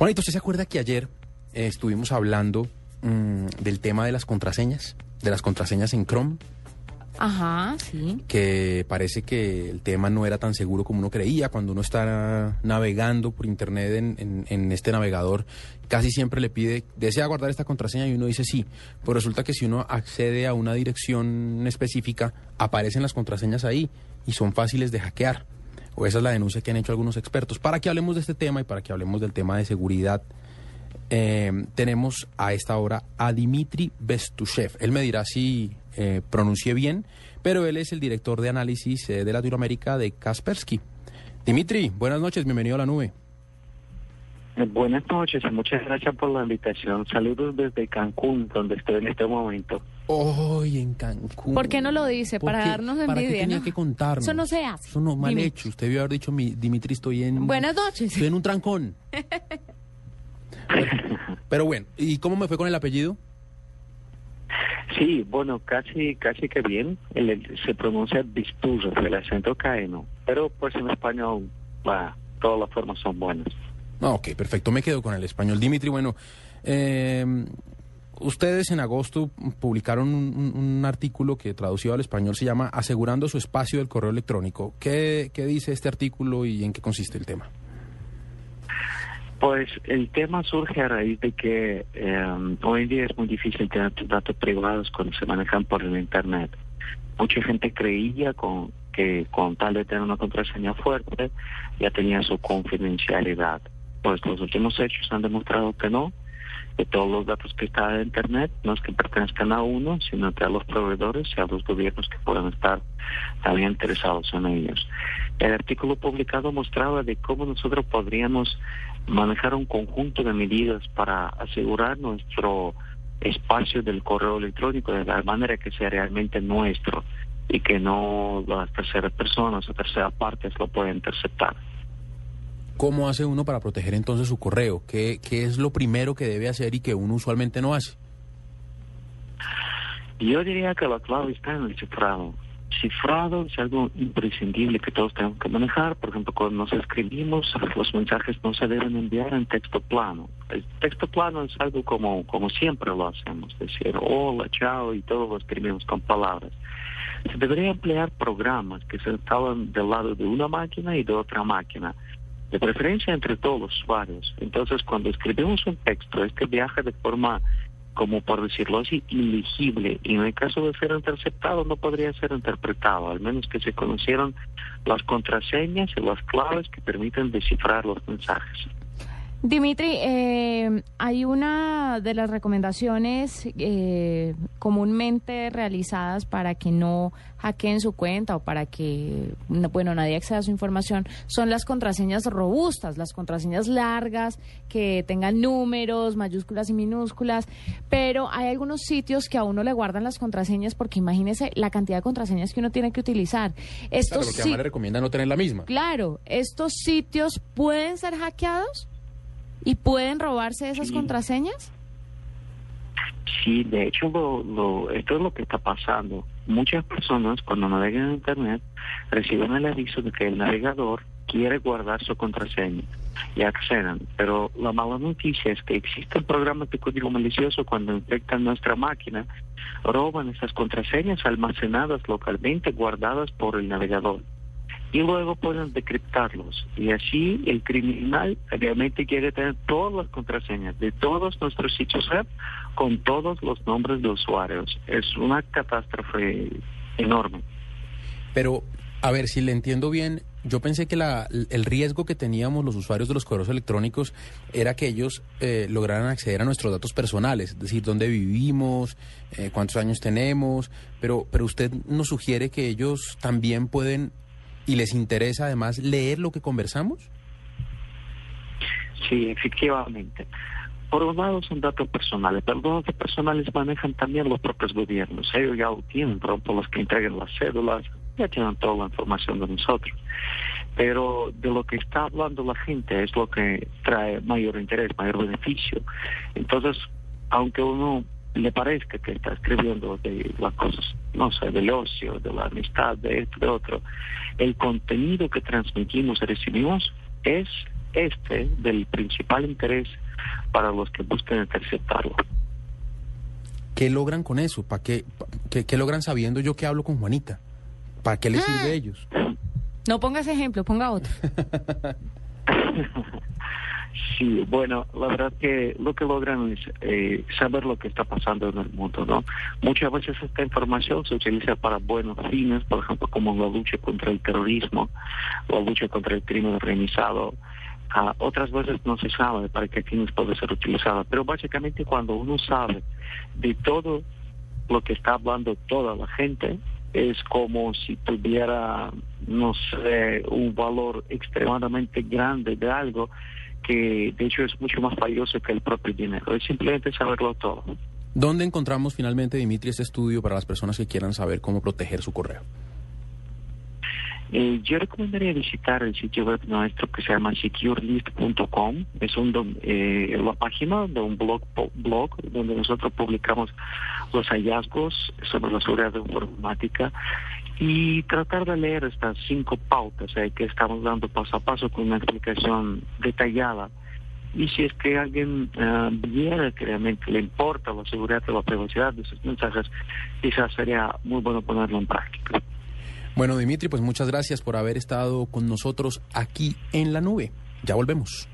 Juanito, ¿usted se acuerda que ayer eh, estuvimos hablando mm, del tema de las contraseñas? De las contraseñas en Chrome, Ajá, sí. que parece que el tema no era tan seguro como uno creía. Cuando uno está navegando por internet en, en- en este navegador, casi siempre le pide, ¿desea guardar esta contraseña? Y uno dice sí. Pero resulta que si uno accede a una dirección específica, aparecen las contraseñas ahí y son fáciles de hackear. O esa es la denuncia que han hecho algunos expertos. Para que hablemos de este tema y para que hablemos del tema de seguridad, eh, tenemos a esta hora a Dimitri Bestushev. Él me dirá si eh, pronuncié bien, pero él es el director de análisis eh, de Latinoamérica de Kaspersky. Dimitri, buenas noches, bienvenido a la nube. Buenas noches y muchas gracias por la invitación. Saludos desde Cancún, donde estoy en este momento. Hoy en Cancún. ¿Por qué no lo dice? ¿Por Para qué? darnos ¿Para qué envidia, tenía ¿no? que contarnos? Eso no se hace. Eso no, mal Dimitri. hecho. Usted debió haber dicho, mi, Dimitri, estoy en... Buenas noches. Estoy en un trancón. Pero bueno, ¿y cómo me fue con el apellido? Sí, bueno, casi casi que bien. El- el- se pronuncia Bisturro, el acento caeno. Pero pues en español, va, todas las formas son buenas. No, ok, perfecto, me quedo con el español. Dimitri, bueno, eh, ustedes en agosto publicaron un, artículo que traducido al español se llama Asegurando su espacio del correo electrónico. ¿Qué, qué dice este artículo y en qué consiste el tema? Pues el tema surge a raíz de que eh, hoy en día es muy difícil tener tus datos privados cuando se manejan por el Internet. Mucha gente creía con, que con tal de tener una contraseña fuerte ya tenía su confidencialidad. Pues los últimos hechos han demostrado que no, que todos los datos que están en Internet no es que pertenezcan a uno, sino que a los proveedores y a los gobiernos que puedan estar también interesados en ellos. El artículo publicado mostraba de cómo nosotros podríamos manejar un conjunto de medidas para asegurar nuestro espacio del correo electrónico de la manera que sea realmente nuestro y que no las terceras personas o terceras partes lo puedan interceptar. ¿Cómo hace uno para proteger entonces su correo? ¿Qué, qué es lo primero que debe hacer y que uno usualmente no hace? Yo diría que la clave está en el cifrado. Cifrado es algo imprescindible que todos tenemos que manejar. Por ejemplo, cuando nos escribimos, los mensajes no se deben enviar en texto plano. El texto plano es algo como, como siempre lo hacemos, decir, hola, chao, y todo lo escribimos con palabras. Se debería emplear programas que se instalan del lado de una máquina y de otra máquina, de preferencia entre todos usuarios. Entonces, cuando escribimos un texto, este viaja de forma como por decirlo así, ilegible y en el caso de ser interceptado no podría ser interpretado, al menos que se conocieran las contraseñas y las claves que permiten descifrar los mensajes. Dimitri, eh, hay una de las recomendaciones eh, comúnmente realizadas para que no hackeen su cuenta o para que, no- bueno, nadie acceda a su información, son las contraseñas robustas, las contraseñas largas, que tengan números, mayúsculas y minúsculas, pero hay algunos sitios que a uno le guardan las contraseñas porque imagínese la cantidad de contraseñas que uno tiene que utilizar. Claro, Estos porque sí- además le recomienda no tener la misma. Claro, estos sitios pueden ser hackeados y pueden robarse esas Sí. contraseñas. Sí, de hecho, lo, lo, esto es lo que está pasando. Muchas personas cuando navegan en Internet reciben el aviso de que el navegador quiere guardar su contraseña y acceden. Pero la mala noticia es que existen programas de código malicioso cuando infectan nuestra máquina, roban esas contraseñas almacenadas localmente guardadas por el navegador y luego pueden decriptarlos. Y así el criminal realmente quiere tener todas las contraseñas de todos nuestros sitios web con todos los nombres de usuarios. Es una catástrofe enorme. Pero, a ver, si le entiendo bien, yo pensé que la, el riesgo que teníamos los usuarios de los correos electrónicos era que ellos eh, lograran acceder a nuestros datos personales, es decir, dónde vivimos, eh, cuántos años tenemos, pero, pero usted nos sugiere que ellos también pueden y les interesa además leer lo que conversamos. Sí, efectivamente. Por un lado son datos personales, pero los datos personales manejan también los propios gobiernos. Ellos ya lo tienen, por los que entregan las cédulas, ya tienen toda la información de nosotros. Pero de lo que está hablando la gente es lo que trae mayor interés, mayor beneficio. Entonces, aunque uno le parezca que está escribiendo de las cosas, no sé, del ocio, de la amistad, de esto, de otro, el contenido que transmitimos y recibimos es este del principal interés para los que buscan interceptarlo. ¿Qué logran con eso? ¿Para qué, qué, qué, logran sabiendo yo que hablo con Juanita? ¿Para qué les sirve a ellos? No pongas ejemplo, ponga otro. Sí, bueno, la verdad que lo que logran es eh, saber lo que está pasando en el mundo, ¿no? Muchas veces esta información se utiliza para buenos fines, por ejemplo, como la lucha contra el terrorismo, la lucha contra el crimen organizado. Uh, otras veces no se sabe para qué fines puede ser utilizada, pero básicamente cuando uno sabe de todo lo que está hablando toda la gente, es como si tuviera, no sé, un valor extremadamente grande de algo que de hecho es mucho más valioso que el propio dinero. Es simplemente saberlo todo. ¿Dónde encontramos finalmente, Dimitri, este estudio para las personas que quieran saber cómo proteger su correo? Eh, yo recomendaría visitar el sitio web nuestro que se llama securelist.com. Es un, eh, la página de un blog, blog donde nosotros publicamos los hallazgos sobre la seguridad informática y tratar de leer estas cinco pautas eh, que estamos dando paso a paso con una explicación detallada. Y si es que alguien uh, viera que realmente le importa la seguridad y la privacidad de sus mensajes, quizás sería muy bueno ponerlo en práctica. Bueno, Dimitri, pues muchas gracias por haber estado con nosotros aquí en la nube. Ya volvemos.